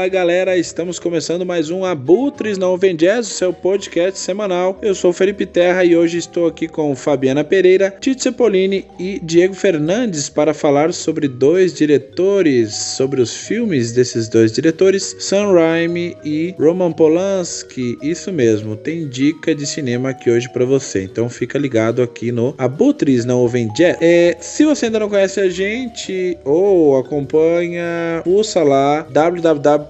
Fala galera, estamos começando mais um Abutres Não Vem Jazz, seu podcast semanal. Eu sou Felipe Terra e hoje estou aqui com Fabiana Pereira, Tito Cepolini e Diego Fernandes para falar sobre dois diretores, sobre os filmes desses dois diretores, Sam Raimi e Roman Polanski. Isso mesmo, tem dica de cinema aqui hoje para você, então fica ligado aqui no Abutres Não Vem Jazz. É, se você ainda não conhece a gente ou acompanha, pulsa lá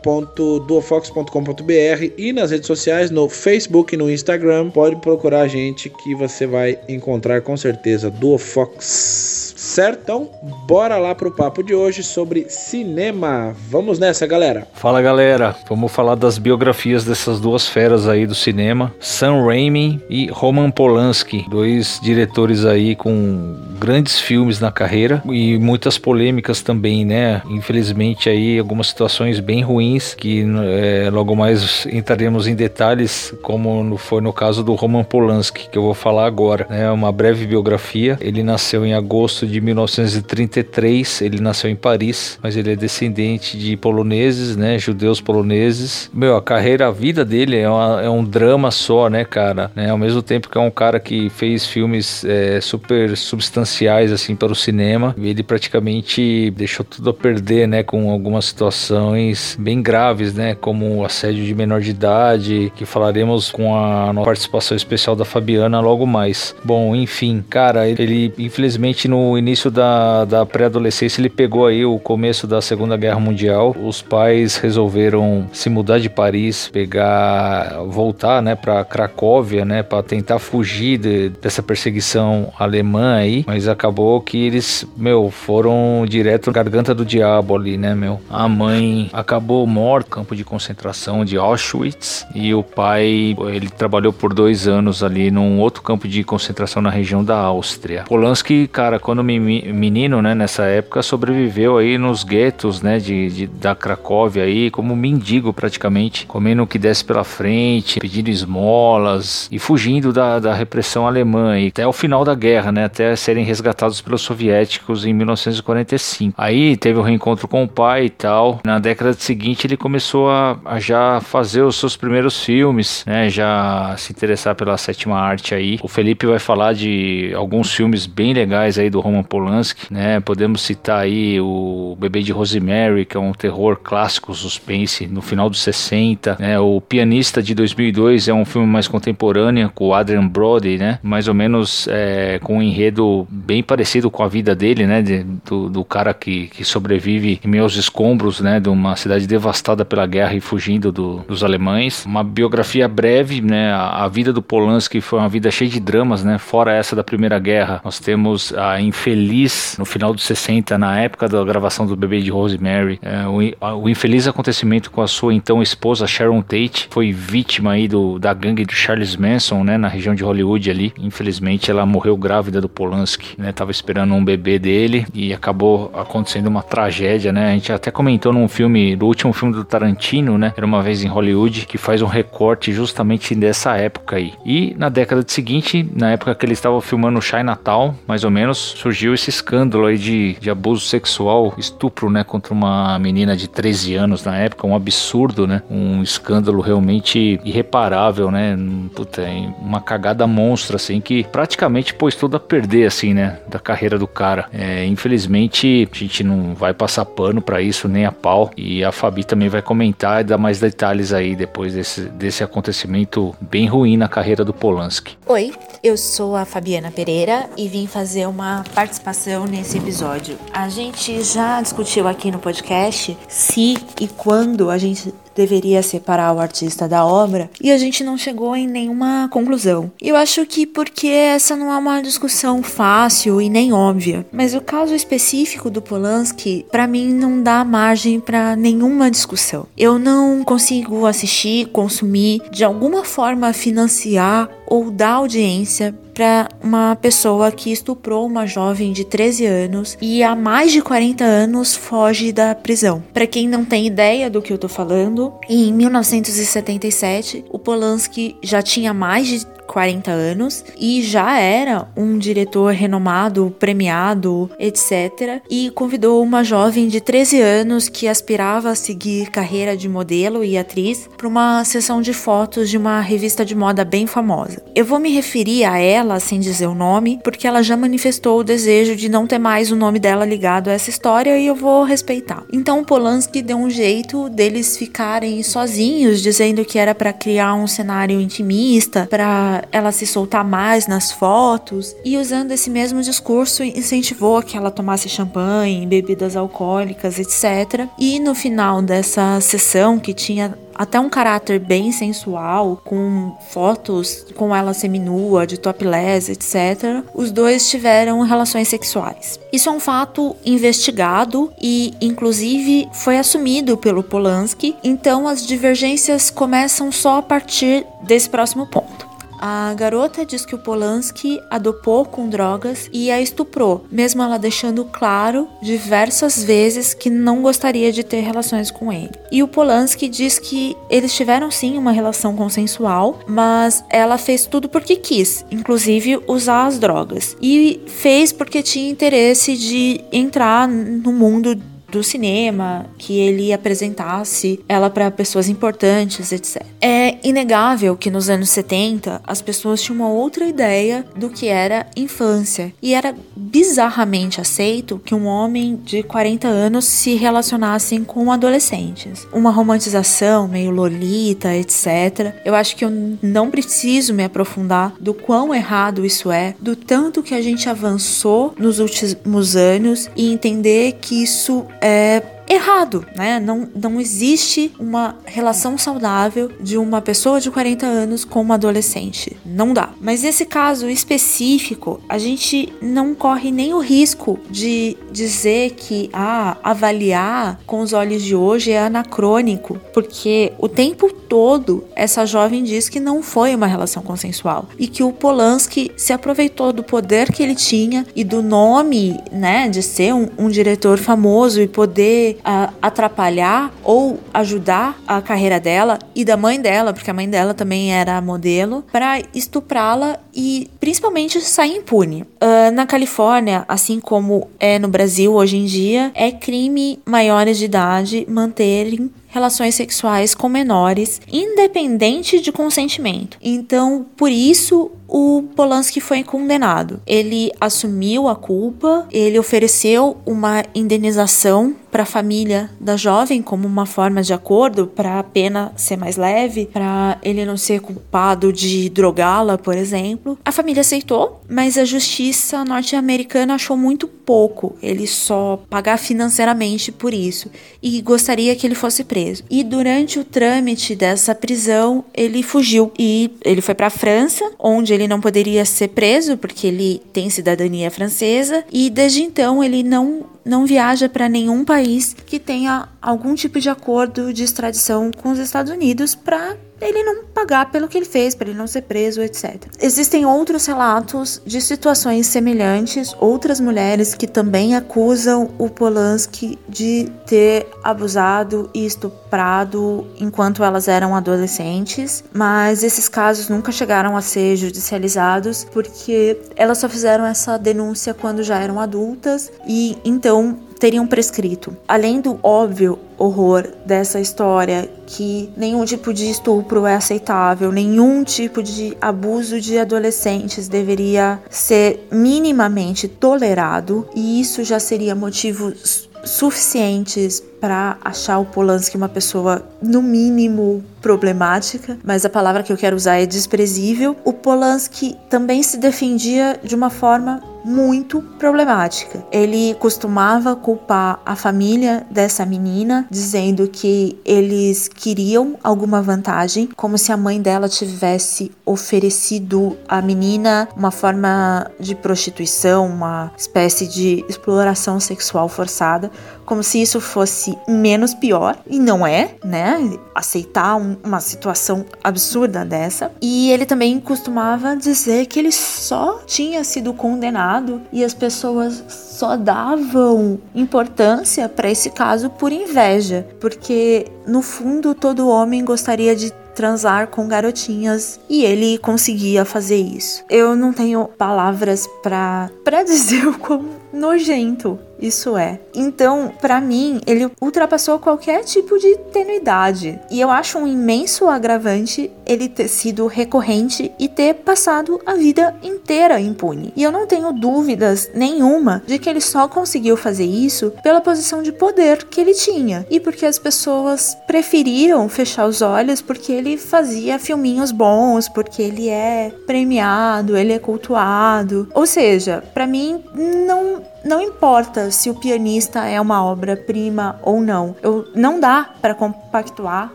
www.duofox.com.br e nas redes sociais, no Facebook e no Instagram, pode procurar a gente que você vai encontrar com certeza Duofox. Certo? Então, bora lá pro papo de hoje sobre cinema. Vamos nessa, galera. Fala, galera. Vamos falar das biografias dessas duas feras aí do cinema, Sam Raimi e Roman Polanski, dois diretores aí com grandes filmes na carreira e muitas polêmicas também, né? Infelizmente aí algumas situações bem ruins que é, logo mais entraremos em detalhes, como foi no caso do Roman Polanski, que eu vou falar agora. É né? uma breve biografia. Ele nasceu em agosto de 1933. Ele nasceu em Paris, mas ele é descendente de poloneses, né? Judeus poloneses. Meu, a carreira, a vida dele é, uma, é um drama só, né, cara? Né? Ao mesmo tempo que é um cara que fez filmes é, super substanciais, assim, para o cinema, ele praticamente deixou tudo a perder, né? Com algumas situações bem graves, né? Como o assédio de menor de idade, que falaremos com a participação especial da Fabiana logo mais. Bom, enfim, cara, ele infelizmente no início da, da pré-adolescência ele pegou aí o começo da Segunda Guerra Mundial. Os pais resolveram se mudar de Paris, pegar, voltar, né, para Cracóvia, né, para tentar fugir de, dessa perseguição alemã aí, mas acabou que eles, meu, foram direto na garganta do diabo ali, né, meu. A mãe acabou no campo de concentração de Auschwitz e o pai, ele trabalhou por dois anos ali num outro campo de concentração na região da Áustria. Polanski, cara, quando menino, né, nessa época, sobreviveu aí nos guetos, né, de, de, da Cracóvia aí, como mendigo praticamente, comendo o que desce pela frente, pedindo esmolas e fugindo da, da repressão alemã aí, até o final da guerra, né, até serem resgatados pelos soviéticos em 1945. Aí teve o um reencontro com o pai e tal. Na década seguinte ele começou a, a já fazer os seus primeiros filmes, né, já se interessar pela sétima arte aí. O Felipe vai falar de alguns filmes bem legais aí do Roman Polanski, né? Podemos citar aí o Bebê de Rosemary, que é um terror clássico suspense no final dos 60, né? O Pianista de 2002 é um filme mais contemporâneo com o Adrian Brody, né? Mais ou menos é, com um enredo bem parecido com a vida dele, né? De, do, do, cara que, que sobrevive em aos escombros, né? De uma cidade devastada pela guerra e fugindo do, dos alemães. Uma biografia breve, né? A, a vida do Polanski foi uma vida cheia de dramas, né? Fora essa da Primeira Guerra, nós temos a infeliz, no final dos 60, na época da gravação do Bebê de Rosemary, é, o, o, infeliz acontecimento com a sua então esposa Sharon Tate, foi vítima aí do, da gangue de Charles Manson, né, na região de Hollywood ali. Infelizmente ela morreu grávida do Polanski, né, tava esperando um bebê dele e acabou acontecendo uma tragédia, né. A gente até comentou num filme, do último filme do Tarantino, né, era uma vez em Hollywood, que faz um recorte justamente dessa época aí. E na década seguinte, na época que ele estava filmando Chinatown, mais ou menos, surgiu esse escândalo aí de, de abuso sexual, estupro, né, contra uma menina de 13 anos na época, um absurdo, né, um escândalo realmente irreparável, né, puta, uma cagada monstra, assim, que praticamente pôs tudo a perder, assim, né, da carreira do cara. É, infelizmente, a gente não vai passar pano para isso, nem a pau, e a Fabi também vai comentar e dar mais detalhes aí depois desse, desse acontecimento bem ruim na carreira do Polanski. Oi, eu sou a Fabiana Pereira e vim fazer uma participação nesse episódio. A gente já discutiu aqui no podcast se e quando a gente deveria separar o artista da obra e a gente não chegou em nenhuma conclusão. Eu acho que porque essa não é uma discussão fácil e nem óbvia, mas o caso específico do Polanski para mim não dá margem para nenhuma discussão. Eu não consigo assistir, consumir, de alguma forma financiar ou dar audiência para uma pessoa que estuprou uma jovem de 13 anos e há mais de 40 anos foge da prisão. Para quem não tem ideia do que eu tô falando, em 1977, o Polanski já tinha mais de 40 anos e já era um diretor renomado, premiado, etc. E convidou uma jovem de 13 anos que aspirava a seguir carreira de modelo e atriz para uma sessão de fotos de uma revista de moda bem famosa. Eu vou me referir a ela sem dizer o nome, porque ela já manifestou o desejo de não ter mais o nome dela ligado a essa história e eu vou respeitar. Então Polanski deu um jeito deles ficarem sozinhos, dizendo que era para criar um cenário intimista, para ela se soltar mais nas fotos, e usando esse mesmo discurso incentivou que ela tomasse champanhe, bebidas alcoólicas, etc. E no final dessa sessão que tinha até um caráter bem sensual, com fotos com ela seminua, de topless, etc. Os dois tiveram relações sexuais. Isso é um fato investigado e, inclusive, foi assumido pelo Polanski. Então, as divergências começam só a partir desse próximo ponto. A garota diz que o Polanski a dopou com drogas e a estuprou, mesmo ela deixando claro diversas vezes que não gostaria de ter relações com ele. E o Polanski diz que eles tiveram sim uma relação consensual, mas ela fez tudo porque quis, inclusive usar as drogas. E fez porque tinha interesse de entrar no mundo do cinema, que ele apresentasse ela para pessoas importantes, etc. É inegável que nos anos 70 as pessoas tinham uma outra ideia do que era infância e era bizarramente aceito que um homem de 40 anos se relacionasse com adolescentes. Uma romantização meio lolita, etc. Eu acho que eu não preciso me aprofundar do quão errado isso é, do tanto que a gente avançou nos últimos anos e entender que isso é errado, né? Não, não existe uma relação saudável de uma pessoa de 40 anos com uma adolescente. Não dá. Mas nesse caso específico, a gente não corre nem o risco de dizer que ah, avaliar com os olhos de hoje é anacrônico, porque o tempo todo essa jovem diz que não foi uma relação consensual e que o Polanski se aproveitou do poder que ele tinha e do nome, né, de ser um, um diretor famoso e poder atrapalhar ou ajudar a carreira dela e da mãe dela, porque a mãe dela também era modelo, para estuprá-la e principalmente sair impune. Uh, na Califórnia, assim como é no Brasil hoje em dia, é crime maiores de idade manterem relações sexuais com menores, independente de consentimento. Então, por isso o Polanski foi condenado. Ele assumiu a culpa, ele ofereceu uma indenização para a família da jovem como uma forma de acordo para a pena ser mais leve, para ele não ser culpado de drogá-la, por exemplo. A família aceitou, mas a justiça norte-americana achou muito pouco ele só pagar financeiramente por isso e gostaria que ele fosse preso. E durante o trâmite dessa prisão, ele fugiu e ele foi para a França, onde ele não poderia ser preso porque ele tem cidadania francesa e desde então ele não não viaja para nenhum país que tenha algum tipo de acordo de extradição com os Estados Unidos para ele não pagar pelo que ele fez, para ele não ser preso, etc. Existem outros relatos de situações semelhantes, outras mulheres que também acusam o Polanski de ter abusado e estuprado enquanto elas eram adolescentes, mas esses casos nunca chegaram a ser judicializados porque elas só fizeram essa denúncia quando já eram adultas. E então teriam prescrito. Além do óbvio horror dessa história que nenhum tipo de estupro é aceitável, nenhum tipo de abuso de adolescentes deveria ser minimamente tolerado, e isso já seria motivos suficientes para achar o Polanski uma pessoa, no mínimo, problemática, mas a palavra que eu quero usar é desprezível. O Polanski também se defendia de uma forma muito problemática. Ele costumava culpar a família dessa menina, dizendo que eles queriam alguma vantagem, como se a mãe dela tivesse oferecido à menina uma forma de prostituição, uma espécie de exploração sexual forçada, como se isso fosse menos pior, e não é, né? Aceitar um, uma situação absurda dessa. E ele também costumava dizer que ele só tinha sido condenado e as pessoas só davam importância para esse caso por inveja, porque no fundo todo homem gostaria de transar com garotinhas e ele conseguia fazer isso. Eu não tenho palavras para para dizer o quão nojento isso é. Então, para mim, ele ultrapassou qualquer tipo de tenuidade. E eu acho um imenso agravante ele ter sido recorrente e ter passado a vida inteira impune. E eu não tenho dúvidas nenhuma de que ele só conseguiu fazer isso pela posição de poder que ele tinha e porque as pessoas preferiram fechar os olhos porque ele fazia filminhos bons, porque ele é premiado, ele é cultuado. Ou seja, para mim não não importa se o pianista é uma obra-prima ou não. Eu, não dá para compactuar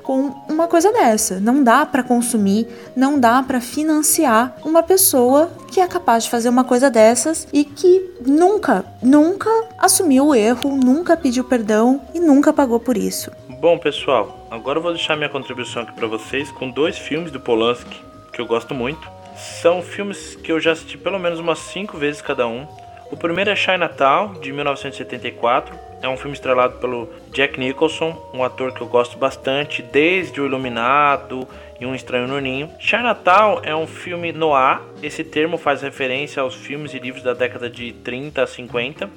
com uma coisa dessa. Não dá para consumir, não dá para financiar uma pessoa que é capaz de fazer uma coisa dessas e que nunca, nunca assumiu o erro, nunca pediu perdão e nunca pagou por isso. Bom, pessoal, agora eu vou deixar minha contribuição aqui para vocês com dois filmes do Polanski que eu gosto muito. São filmes que eu já assisti pelo menos umas cinco vezes cada um. O primeiro é Chinatown, de 1974. É um filme estrelado pelo Jack Nicholson, um ator que eu gosto bastante, desde O Iluminado e Um Estranho no Ninho. Chinatown é um filme noir. Esse termo faz referência aos filmes e livros da década de 30 a 50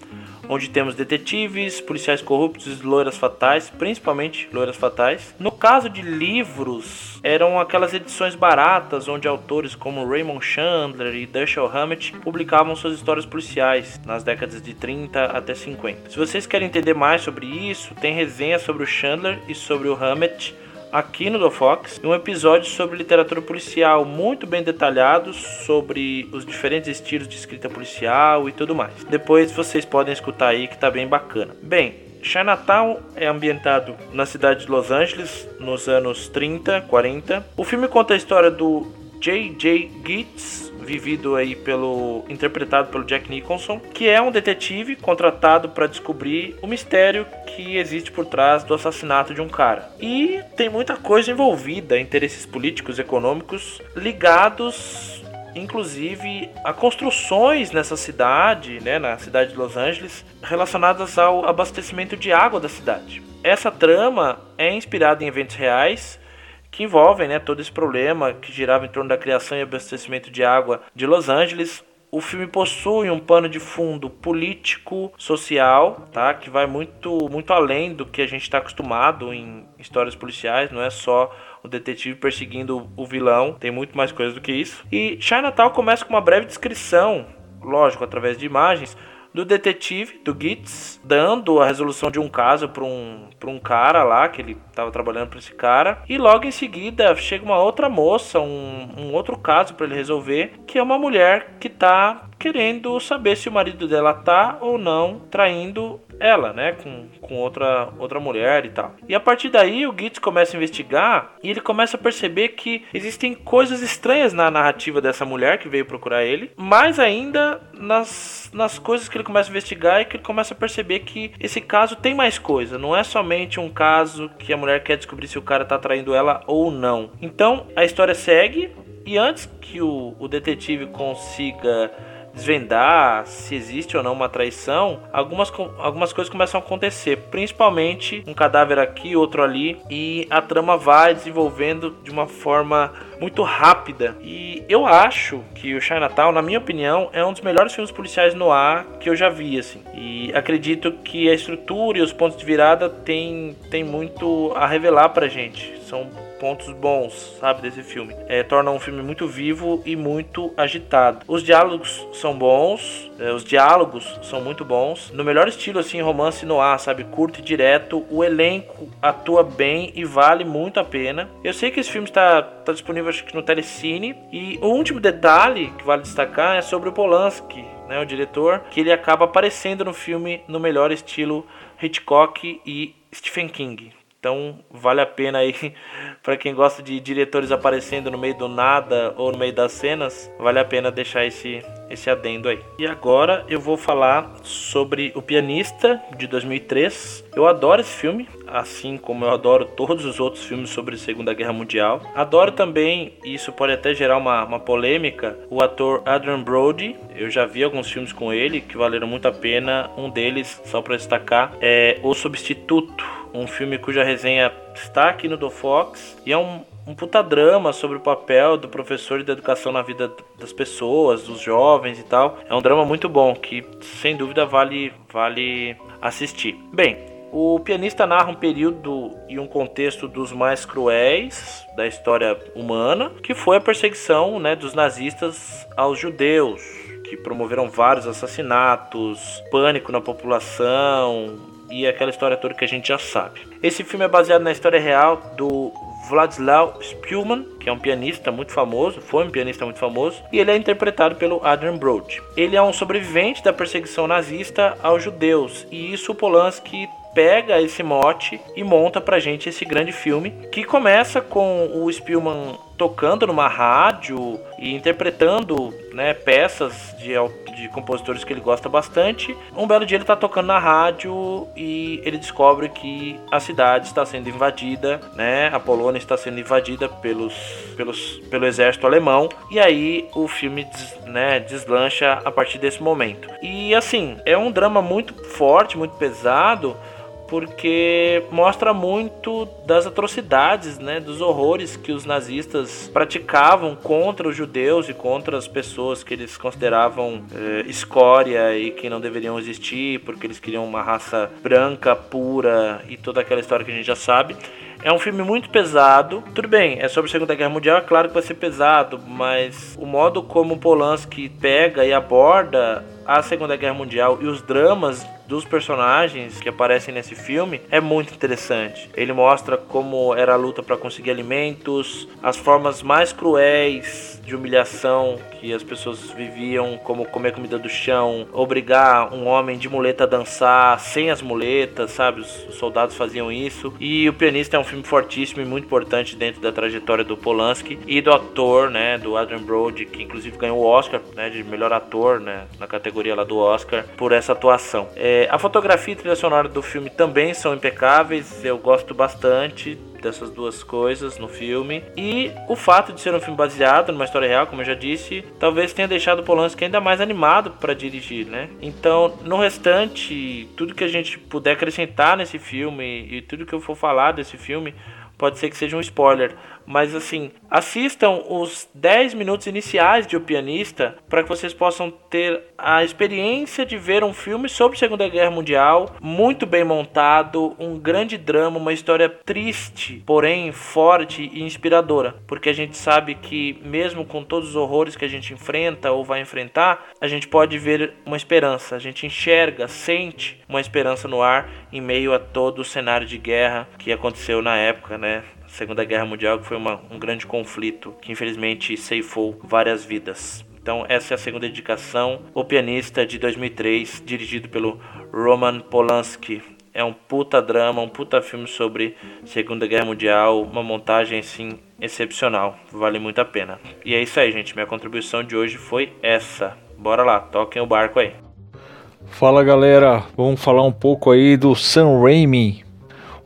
onde temos detetives, policiais corruptos e loiras fatais, principalmente loiras fatais. No caso de livros, eram aquelas edições baratas onde autores como Raymond Chandler e Dashiell Hammett publicavam suas histórias policiais nas décadas de 30 até 50. Se vocês querem entender mais sobre isso, tem resenha sobre o Chandler e sobre o Hammett aqui no Do Fox, um episódio sobre literatura policial muito bem detalhado sobre os diferentes estilos de escrita policial e tudo mais. Depois vocês podem escutar aí que tá bem bacana. Bem, Chinatown é ambientado na cidade de Los Angeles nos anos 30, 40. O filme conta a história do J.J. Gitz, vivido aí pelo interpretado pelo Jack Nicholson, que é um detetive contratado para descobrir o mistério que existe por trás do assassinato de um cara. E tem muita coisa envolvida, interesses políticos, econômicos ligados inclusive a construções nessa cidade, né, na cidade de Los Angeles, relacionadas ao abastecimento de água da cidade. Essa trama é inspirada em eventos reais que envolvem né, todo esse problema que girava em torno da criação e abastecimento de água de Los Angeles. O filme possui um pano de fundo político, social, tá? Que vai muito, muito além do que a gente está acostumado em histórias policiais. Não é só o detetive perseguindo o vilão, tem muito mais coisa do que isso. E Chinatown começa com uma breve descrição, lógico, através de imagens, do detetive, do Gitz, dando a resolução de um caso para um, um cara lá, que ele estava trabalhando para esse cara. E logo em seguida chega uma outra moça, um, um outro caso para ele resolver, que é uma mulher que está querendo saber se o marido dela tá ou não traindo ela, né, com, com outra, outra mulher e tal. E a partir daí o Gitz começa a investigar e ele começa a perceber que existem coisas estranhas na narrativa dessa mulher que veio procurar ele, mais ainda nas, nas coisas que ele começa a investigar e que ele começa a perceber que esse caso tem mais coisa, não é somente um caso que a mulher quer descobrir se o cara tá traindo ela ou não. Então a história segue e antes que o, o detetive consiga desvendar se existe ou não uma traição, algumas, algumas coisas começam a acontecer, principalmente um cadáver aqui, outro ali, e a trama vai desenvolvendo de uma forma muito rápida. E eu acho que o Chinatown, na minha opinião, é um dos melhores filmes policiais no ar que eu já vi, assim. E acredito que a estrutura e os pontos de virada tem, tem muito a revelar pra gente. São pontos bons, sabe, desse filme. É, torna um filme muito vivo e muito agitado. Os diálogos são bons, é, os diálogos são muito bons. No melhor estilo, assim, romance no ar, sabe, curto e direto. O elenco atua bem e vale muito a pena. Eu sei que esse filme está, está disponível, acho que no Telecine. E o último detalhe que vale destacar é sobre o Polanski, né, o diretor, que ele acaba aparecendo no filme no melhor estilo Hitchcock e Stephen King. Então vale a pena aí para quem gosta de diretores aparecendo no meio do nada ou no meio das cenas, vale a pena deixar esse esse adendo aí. E agora eu vou falar sobre O Pianista de 2003. Eu adoro esse filme, assim como eu adoro todos os outros filmes sobre a Segunda Guerra Mundial. Adoro também, e isso pode até gerar uma, uma polêmica, o ator Adrian Brody. Eu já vi alguns filmes com ele que valeram muito a pena. Um deles, só para destacar, é O Substituto um filme cuja resenha está aqui no Do Fox e é um um puta drama sobre o papel do professor e da educação na vida das pessoas, dos jovens e tal. É um drama muito bom que sem dúvida vale vale assistir. Bem, o pianista narra um período e um contexto dos mais cruéis da história humana, que foi a perseguição né, dos nazistas aos judeus, que promoveram vários assassinatos, pânico na população e aquela história toda que a gente já sabe. Esse filme é baseado na história real do Vladislav Spielman, que é um pianista muito famoso, foi um pianista muito famoso, e ele é interpretado pelo Adrian Brody. Ele é um sobrevivente da perseguição nazista aos judeus, e isso o Polanski pega esse mote e monta pra gente esse grande filme que começa com o Spielman tocando numa rádio e interpretando né, peças de, de compositores que ele gosta bastante. Um belo dia ele está tocando na rádio e ele descobre que a cidade está sendo invadida, né? A Polônia está sendo invadida pelos, pelos, pelo exército alemão. E aí o filme des, né, deslancha a partir desse momento. E assim, é um drama muito forte, muito pesado porque mostra muito das atrocidades, né, dos horrores que os nazistas praticavam contra os judeus e contra as pessoas que eles consideravam eh, escória e que não deveriam existir, porque eles queriam uma raça branca, pura e toda aquela história que a gente já sabe. É um filme muito pesado. Tudo bem, é sobre a Segunda Guerra Mundial, é claro que vai ser pesado, mas o modo como Polanski pega e aborda a Segunda Guerra Mundial e os dramas dos personagens que aparecem nesse filme é muito interessante. Ele mostra como era a luta para conseguir alimentos, as formas mais cruéis de humilhação que as pessoas viviam, como comer comida do chão, obrigar um homem de muleta a dançar sem as muletas, sabe? Os soldados faziam isso. E O Pianista é um filme fortíssimo e muito importante dentro da trajetória do Polanski e do ator, né, do Adrian Brody, que inclusive ganhou o Oscar, né, de melhor ator, né, na categoria lá do Oscar por essa atuação. É, é, a fotografia e trilha sonora do filme também são impecáveis, eu gosto bastante dessas duas coisas no filme. E o fato de ser um filme baseado numa história real, como eu já disse, talvez tenha deixado Polanski ainda mais animado para dirigir, né? Então, no restante, tudo que a gente puder acrescentar nesse filme e tudo que eu for falar desse filme, pode ser que seja um spoiler, mas assim, assistam os 10 minutos iniciais de O Pianista para que vocês possam ter a experiência de ver um filme sobre a Segunda Guerra Mundial, muito bem montado, um grande drama, uma história triste, porém forte e inspiradora, porque a gente sabe que mesmo com todos os horrores que a gente enfrenta ou vai enfrentar, a gente pode ver uma esperança, a gente enxerga, sente uma esperança no ar em meio a todo o cenário de guerra que aconteceu na época, né? Segunda Guerra Mundial, que foi uma, um grande conflito que infelizmente ceifou várias vidas. Então, essa é a segunda dedicação. O Pianista de 2003, dirigido pelo Roman Polanski. É um puta drama, um puta filme sobre Segunda Guerra Mundial, uma montagem assim excepcional, vale muito a pena. E é isso aí, gente. Minha contribuição de hoje foi essa. Bora lá, toquem o barco aí. Fala galera, vamos falar um pouco aí do Sam Raimi,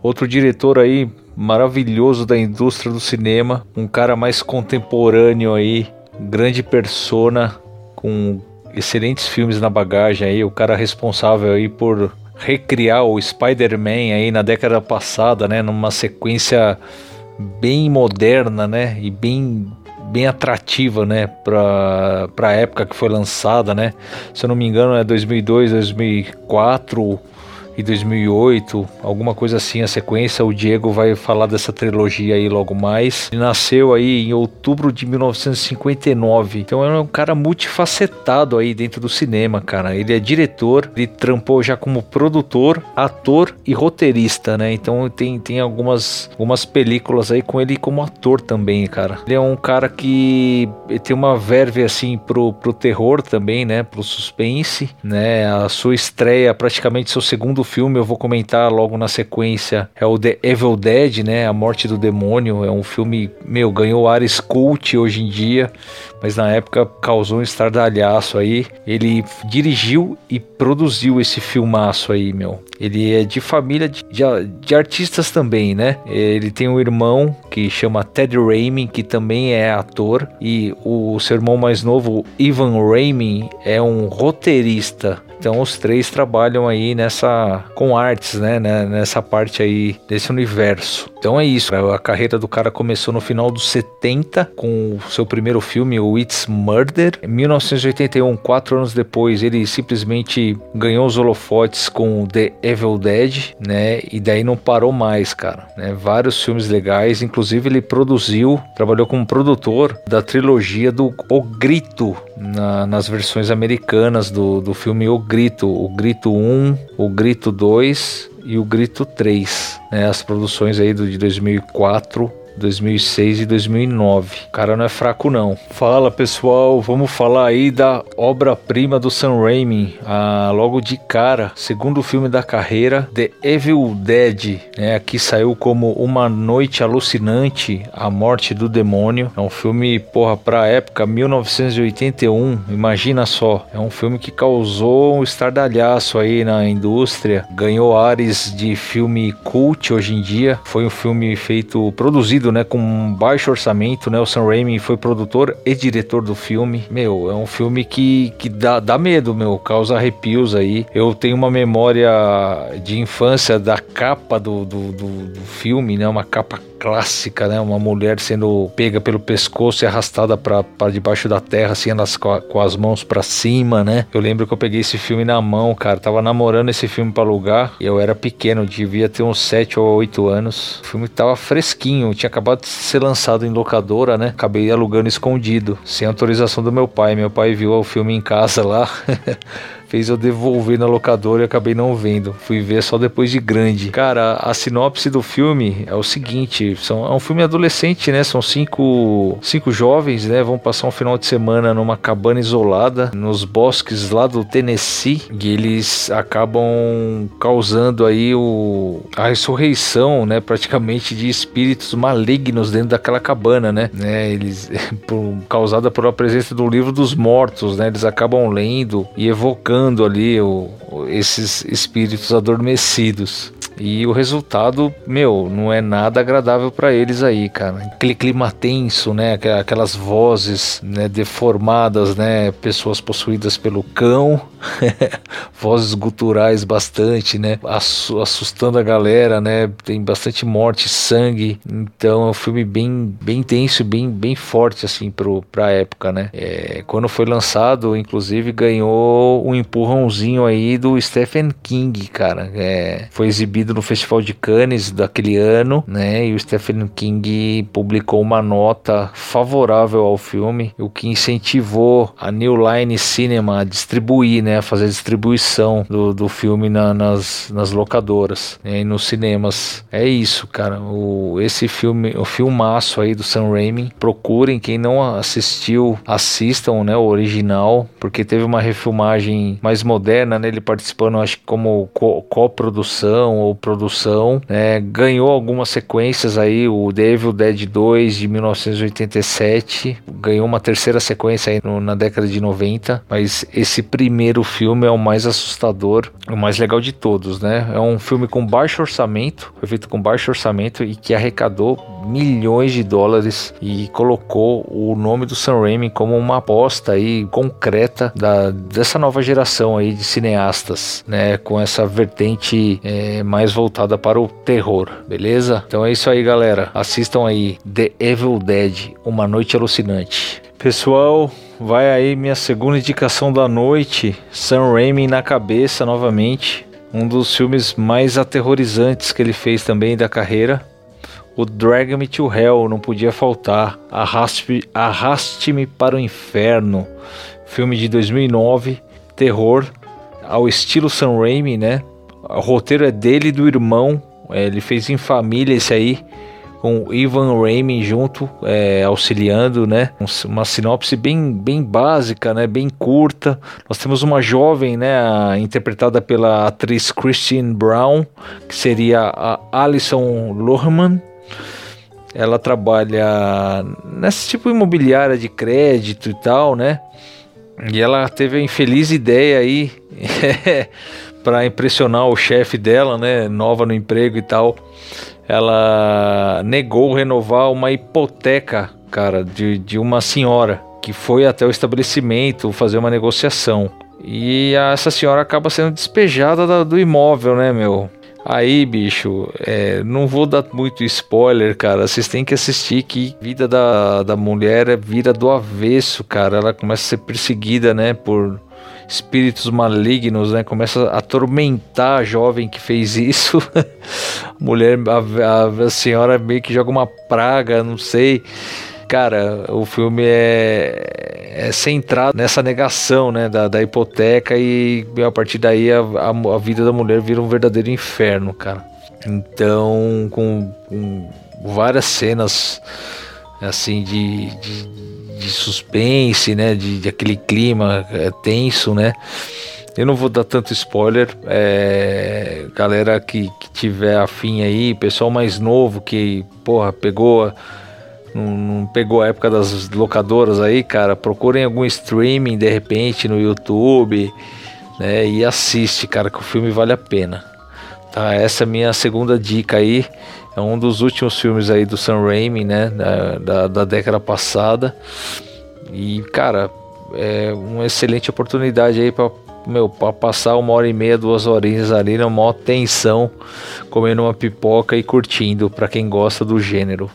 outro diretor aí maravilhoso da indústria do cinema, um cara mais contemporâneo aí, grande persona com excelentes filmes na bagagem aí, o cara responsável aí por recriar o Spider-Man aí na década passada, né, numa sequência bem moderna, né, e bem bem atrativa, né, para para época que foi lançada, né? Se eu não me engano é 2002, 2004 e 2008, alguma coisa assim a sequência. O Diego vai falar dessa trilogia aí logo mais. Ele nasceu aí em outubro de 1959, então é um cara multifacetado aí dentro do cinema, cara. Ele é diretor, ele trampou já como produtor, ator e roteirista, né? Então tem, tem algumas, algumas películas aí com ele como ator também, cara. Ele é um cara que tem uma verve assim pro, pro terror também, né? Pro suspense, né? A sua estreia, praticamente seu segundo do filme eu vou comentar logo na sequência é o The Evil Dead, né? A Morte do Demônio. É um filme, meu, ganhou áreas cult hoje em dia, mas na época causou um estardalhaço aí. Ele dirigiu e produziu esse filmaço aí, meu. Ele é de família de, de, de artistas também, né? Ele tem um irmão que chama Ted Raimi, que também é ator, e o seu irmão mais novo, Ivan Raimi, é um roteirista Então os três trabalham aí nessa com artes, né, né nessa parte aí desse universo. Então é isso. A carreira do cara começou no final dos 70 com o seu primeiro filme, o It's Murder. Em 1981, quatro anos depois, ele simplesmente ganhou os holofotes com The Evil Dead, né? E daí não parou mais, cara. Né? Vários filmes legais, inclusive ele produziu, trabalhou como produtor da trilogia do O Grito na, nas versões americanas do, do filme O Grito, o Grito 1, o Grito 2 e o Grito 3, né? As produções aí do, de 2004 2006 e 2009. O cara não é fraco não. Fala pessoal, vamos falar aí da obra-prima do Sam Raimi, ah, logo de cara, segundo filme da carreira, The Evil Dead, né? Aqui saiu como Uma Noite Alucinante, A Morte do Demônio. É um filme, porra, pra época, 1981, imagina só. É um filme que causou um estardalhaço aí na indústria, ganhou ares de filme cult hoje em dia. Foi um filme feito, produzido produzido, né, com um baixo orçamento, né? O Sam Raimi foi produtor e diretor do filme. Meu, é um filme que, que dá, dá medo, meu, causa arrepios aí. Eu tenho uma memória de infância da capa do, do, do, do filme, né? Uma capa clássica, né? Uma mulher sendo pega pelo pescoço e arrastada para debaixo da terra, assim, elas com, com as mãos para cima, né? Eu lembro que eu peguei esse filme na mão, cara. Tava namorando esse filme para alugar. Eu era pequeno, devia ter uns 7 ou 8 anos. O filme tava fresquinho, tinha acabado de ser lançado em locadora, né? Acabei alugando escondido, sem autorização do meu pai. Meu pai viu o filme em casa lá. fez eu devolver na locadora e acabei não vendo. Fui ver só depois de grande. Cara, a sinopse do filme é o seguinte: são, é um filme adolescente, né? São cinco, cinco jovens, né? Vão passar um final de semana numa cabana isolada nos bosques lá do Tennessee e eles acabam causando aí o, a ressurreição, né? Praticamente de espíritos malignos dentro daquela cabana, né? né eles por, causada por a presença do livro dos mortos, né? Eles acabam lendo e evocando ali o, esses espíritos adormecidos. E o resultado, meu, não é nada agradável para eles aí, cara. Aquele clima tenso, né? Aquelas vozes né, deformadas, né? Pessoas possuídas pelo cão, vozes guturais bastante, né? Assustando a galera, né? Tem bastante morte, sangue. Então é um filme bem, bem tenso, bem, bem forte assim pro, pra época, né? É, quando foi lançado, inclusive ganhou um empurrãozinho aí do Stephen King, cara. É, foi exibido no Festival de Cannes daquele ano, né? E o Stephen King publicou uma nota favorável ao filme, o que incentivou a New Line Cinema a distribuir, né? A fazer a distribuição do, do filme na, nas, nas locadoras né, e nos cinemas. É isso, cara. O, esse filme, o filmaço aí do Sam Raimi, procurem. Quem não assistiu, assistam, né? O original, porque teve uma refilmagem mais moderna, né? Ele participando, acho que como coprodução ou produção, né? ganhou algumas sequências aí, o Devil Dead 2 de 1987, ganhou uma terceira sequência aí no, na década de 90, mas esse primeiro filme é o mais assustador, o mais legal de todos, né? É um filme com baixo orçamento, foi feito com baixo orçamento e que arrecadou milhões de dólares e colocou o nome do Sam Raimi como uma aposta aí concreta da, dessa nova geração aí de cineastas, né? Com essa vertente é, mais mais voltada para o terror, beleza? Então é isso aí, galera. Assistam aí The Evil Dead, Uma Noite Alucinante. Pessoal, vai aí minha segunda indicação da noite, Sam Raimi na cabeça novamente. Um dos filmes mais aterrorizantes que ele fez também da carreira. O Drag Me to Hell não podia faltar. Arraste-me Arraste para o Inferno. Filme de 2009, terror ao estilo Sam Raimi, né? O roteiro é dele e do irmão. É, ele fez em família esse aí. Com Ivan Raimi junto, é, auxiliando, né? Uma sinopse bem, bem básica, né? Bem curta. Nós temos uma jovem, né? Interpretada pela atriz Christine Brown, que seria a Alison Lohman. Ela trabalha nesse tipo imobiliária de crédito e tal, né? E ela teve a infeliz ideia aí para impressionar o chefe dela, né, nova no emprego e tal, ela negou renovar uma hipoteca, cara, de, de uma senhora que foi até o estabelecimento fazer uma negociação. E essa senhora acaba sendo despejada da, do imóvel, né, meu? Aí, bicho, é, não vou dar muito spoiler, cara. Vocês têm que assistir que vida da, da mulher é vira do avesso, cara. Ela começa a ser perseguida, né, por espíritos malignos, né? Começa a atormentar a jovem que fez isso. a mulher, a, a, senhora meio que joga uma praga, não sei. Cara, o filme é, é centrado nessa negação, né, da, da hipoteca e a partir daí a, a, a vida da mulher vira um verdadeiro inferno, cara. Então, com, com várias cenas assim de, de de suspense, né? De, de aquele clima é, tenso, né? Eu não vou dar tanto spoiler. É, galera que, que tiver afim aí, pessoal mais novo que, porra, pegou. Não, não, pegou a época das locadoras aí, cara, procurem algum streaming de repente no YouTube, né? E assiste, cara, que o filme vale a pena. Tá, essa é a minha segunda dica aí. É um dos últimos filmes aí do Sam Raimi, né? Da, da, da década passada. E, cara, é uma excelente oportunidade aí para meu, pra passar uma hora e meia, duas horinhas ali na maior tensão, comendo uma pipoca e curtindo, para quem gosta do gênero.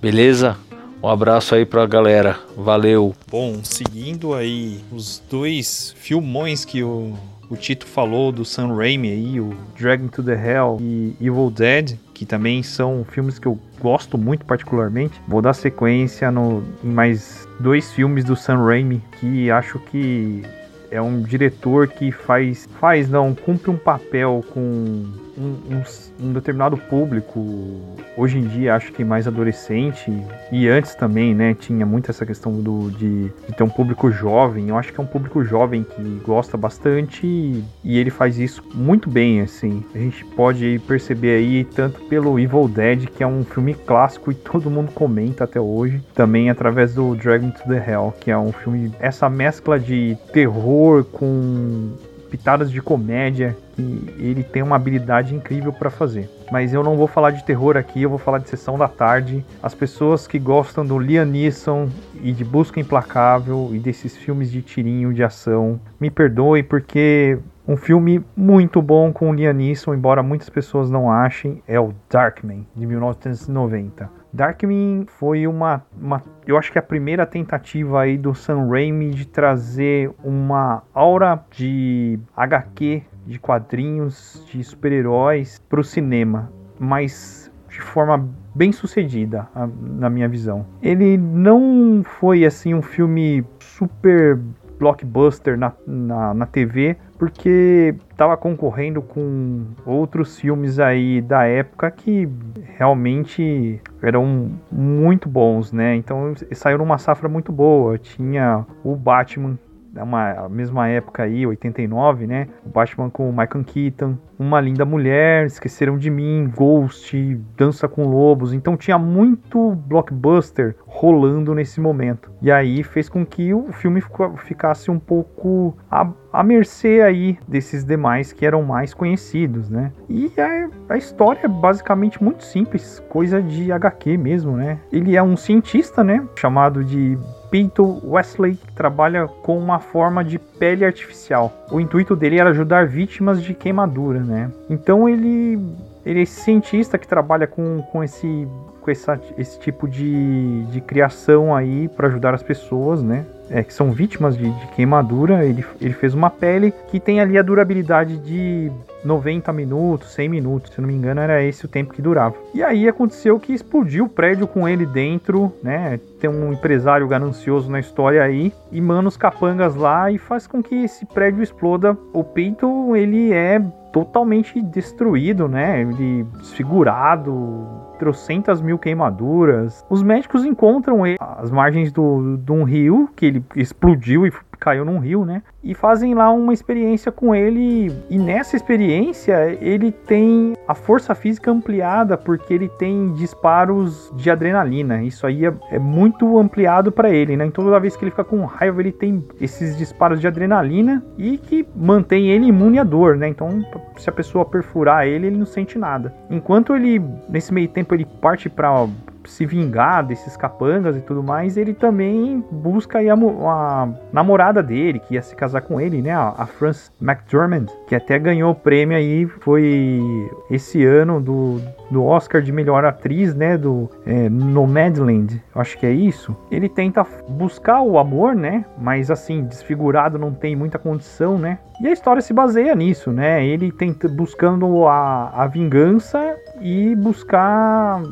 Beleza? Um abraço aí pra galera. Valeu. Bom, seguindo aí os dois filmões que o o Tito falou do Sam Raimi aí, o Dragon to the Hell e Evil Dead, que também são filmes que eu gosto muito particularmente. Vou dar sequência no, em mais dois filmes do Sam Raimi que acho que é um diretor que faz, faz não, cumpre um papel com um, um, um, determinado público. Hoje em dia acho que mais adolescente e antes também, né? Tinha muito essa questão do, de, de ter um público jovem. Eu acho que é um público jovem que gosta bastante e, e ele faz isso muito bem, assim. A gente pode perceber aí tanto pelo Evil Dead, que é um filme clássico e todo mundo comenta até hoje, também através do Dragon to the Hell, que é um filme essa mescla de terror com pitadas de comédia que ele tem uma habilidade incrível para fazer. Mas eu não vou falar de terror aqui, eu vou falar de Sessão da Tarde. As pessoas que gostam do Liam Neeson e de Busca Implacável e desses filmes de tirinho de ação, me perdoe porque um filme muito bom com o Liam Neeson, embora muitas pessoas não achem, é o Darkman, de 1990. Darkman foi uma, uma, eu acho que a primeira tentativa aí do Sam Raimi de trazer uma aura de HQ, de quadrinhos, de super-heróis para o cinema, mas de forma bem sucedida, na minha visão. Ele não foi assim um filme super blockbuster na, na, na TV, porque estava concorrendo com outros filmes aí da época que realmente eram muito bons, né? Então saiu numa safra muito boa. Tinha o Batman uma mesma época aí, 89, né? O Batman com o Michael Keaton, Uma Linda Mulher, Esqueceram de Mim, Ghost, Dança com Lobos. Então tinha muito blockbuster rolando nesse momento. E aí fez com que o filme ficasse um pouco a, a mercê aí desses demais que eram mais conhecidos, né? E a, a história é basicamente muito simples, coisa de HQ mesmo, né? Ele é um cientista, né? Chamado de Pinto Wesley trabalha com uma forma de pele artificial. O intuito dele era ajudar vítimas de queimadura, né? Então ele, ele é esse cientista que trabalha com, com esse com essa, esse tipo de, de criação aí para ajudar as pessoas, né? É, que são vítimas de, de, queimadura. Ele, ele fez uma pele que tem ali a durabilidade de 90 minutos, 100 minutos, se não me engano, era esse o tempo que durava. E aí aconteceu que explodiu o prédio com ele dentro, né? Tem um empresário ganancioso na história aí e manda os capangas lá e faz com que esse prédio exploda. O peito ele é totalmente destruído, né? Ele desfigurado, trocentas mil queimaduras. Os médicos encontram ele às margens do, de um rio que ele explodiu e caiu num rio, né? E fazem lá uma experiência com ele. E nessa experiência ele tem a força física ampliada porque ele tem disparos de adrenalina. Isso aí é, é muito ampliado para ele, né? Então toda vez que ele fica com raiva ele tem esses disparos de adrenalina e que mantém ele imune à dor, né? Então se a pessoa perfurar ele ele não sente nada. Enquanto ele nesse meio tempo ele parte para se vingar desses capangas e tudo mais, ele também busca a, a namorada dele, que ia se casar com ele, né? A, a Frances McDormand, que até ganhou o prêmio aí, foi esse ano do, do Oscar de melhor atriz, né? Do é, Nomadland, acho que é isso. Ele tenta buscar o amor, né? Mas assim, desfigurado não tem muita condição, né? E a história se baseia nisso, né? Ele tenta buscando a, a vingança e buscar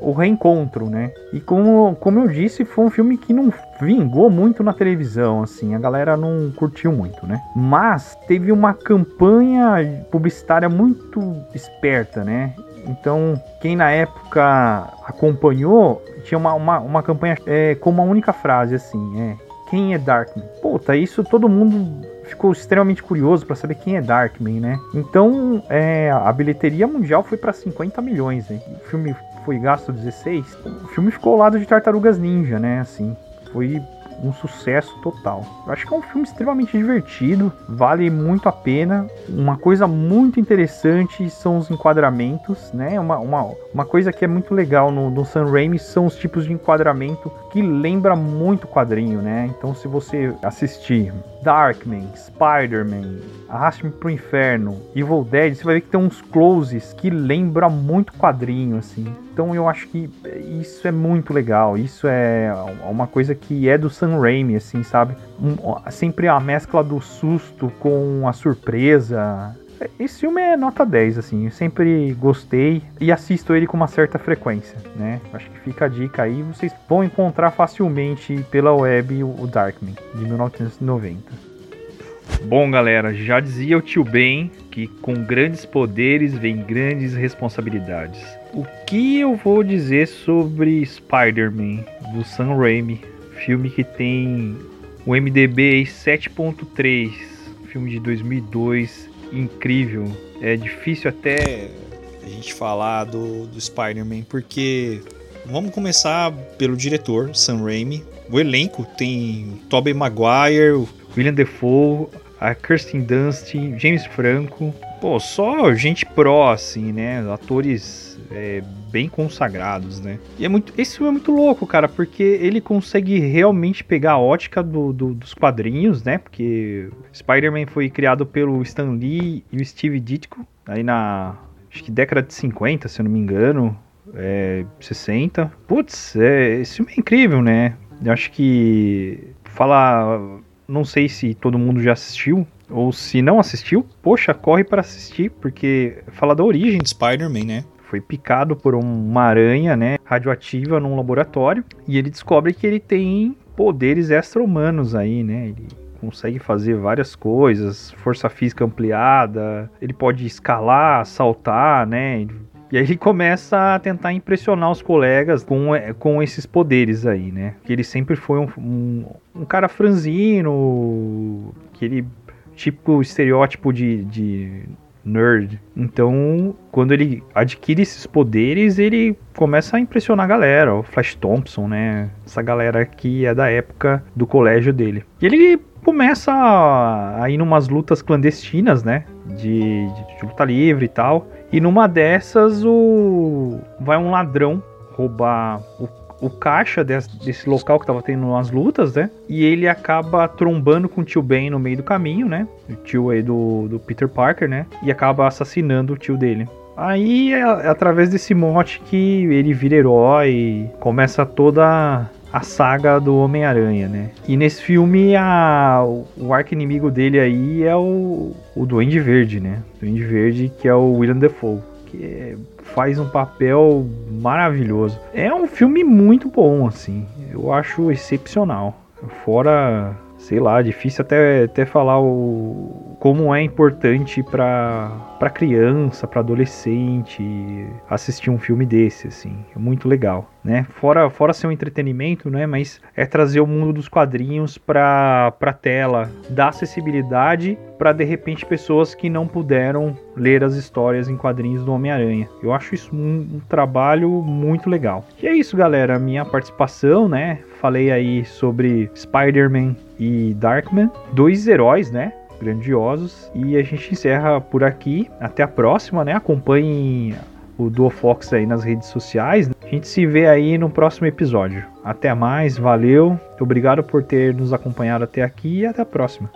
o reencontro, né? E como, como eu disse, foi um filme que não vingou muito na televisão, assim, a galera não curtiu muito, né? Mas teve uma campanha publicitária muito esperta, né? Então, quem na época acompanhou, tinha uma, uma, uma campanha é, com uma única frase, assim, é quem é Darkman? Puta, isso todo mundo ficou extremamente curioso para saber quem é Darkman, né? Então, é, a bilheteria mundial foi para 50 milhões, né? O filme foi gasto 16. O filme ficou ao lado de Tartarugas Ninja, né? Assim, foi um sucesso total. Eu acho que é um filme extremamente divertido, vale muito a pena. Uma coisa muito interessante são os enquadramentos, né? Uma, uma, uma coisa que é muito legal no, no Sam Raimi são os tipos de enquadramento que lembra muito quadrinho, né? Então, se você assistir Darkman, Spider-Man, Arraste-me pro Inferno, Evil Dead, você vai ver que tem uns closes que lembra muito quadrinho, assim. Então eu acho que isso é muito legal. Isso é uma coisa que é do Sam Raimi, assim, sabe? Um, sempre a mescla do susto com a surpresa. Esse filme é nota 10, assim, eu sempre gostei e assisto ele com uma certa frequência, né? Acho que fica a dica aí, vocês vão encontrar facilmente pela web o Darkman, de 1990. Bom, galera, já dizia o tio Ben que com grandes poderes vem grandes responsabilidades. O que eu vou dizer sobre Spider-Man do Sam Raimi, filme que tem o MDB 7.3, filme de 2002, incrível. É difícil até a gente falar do, do Spider-Man porque vamos começar pelo diretor Sam Raimi. O elenco tem Tobey Maguire, William Defoe, a Kirsten Dunst, James Franco. Pô, só gente pró, assim, né? Atores é, bem consagrados, né? E é muito, esse filme é muito louco, cara, porque ele consegue realmente pegar a ótica do, do, dos quadrinhos, né? Porque Spider-Man foi criado pelo Stan Lee e o Steve Ditko, aí na acho que década de 50, se eu não me engano, é, 60. Putz, é, esse filme é incrível, né? Eu acho que fala não sei se todo mundo já assistiu, ou se não assistiu, poxa, corre para assistir, porque fala da origem de Spider-Man, né? Foi picado por uma aranha, né, radioativa num laboratório, e ele descobre que ele tem poderes extra-humanos aí, né? Ele consegue fazer várias coisas, força física ampliada, ele pode escalar, saltar, né? E aí ele começa a tentar impressionar os colegas com, é, com esses poderes aí, né? Que ele sempre foi um, um, um cara franzino, aquele típico estereótipo de, de nerd. Então, quando ele adquire esses poderes, ele começa a impressionar a galera. O Flash Thompson, né? Essa galera que é da época do colégio dele. E ele começa a, ir numas lutas clandestinas, né? De, de, de luta livre e tal. E numa dessas, o vai um ladrão roubar o, o caixa desse, desse local que tava tendo as lutas, né? E ele acaba trombando com o tio Ben no meio do caminho, né? O tio aí do, do Peter Parker, né? E acaba assassinando o tio dele. Aí é, é através desse mote que ele vira herói, começa toda a saga do Homem-Aranha, né? E nesse filme a, o arco inimigo dele aí é o, o Duende Verde, né? Duende Verde que é o William Defoe, que é, faz um papel maravilhoso. É um filme muito bom, assim. Eu acho excepcional. Fora sei lá, difícil até, até falar o, como é importante para criança, para adolescente assistir um filme desse, assim, é muito legal, né? Fora, fora ser um entretenimento, né? Mas é trazer o mundo dos quadrinhos para para tela, dar acessibilidade para de repente pessoas que não puderam ler as histórias em quadrinhos do Homem-Aranha. Eu acho isso um, um trabalho muito legal. E é isso, galera, minha participação, né? Falei aí sobre Spider-Man e Darkman, dois heróis, né? Grandiosos. E a gente encerra por aqui. Até a próxima, né? Acompanhem o Duofox aí nas redes sociais. A gente se vê aí no próximo episódio. Até mais, valeu, obrigado por ter nos acompanhado até aqui e até a próxima.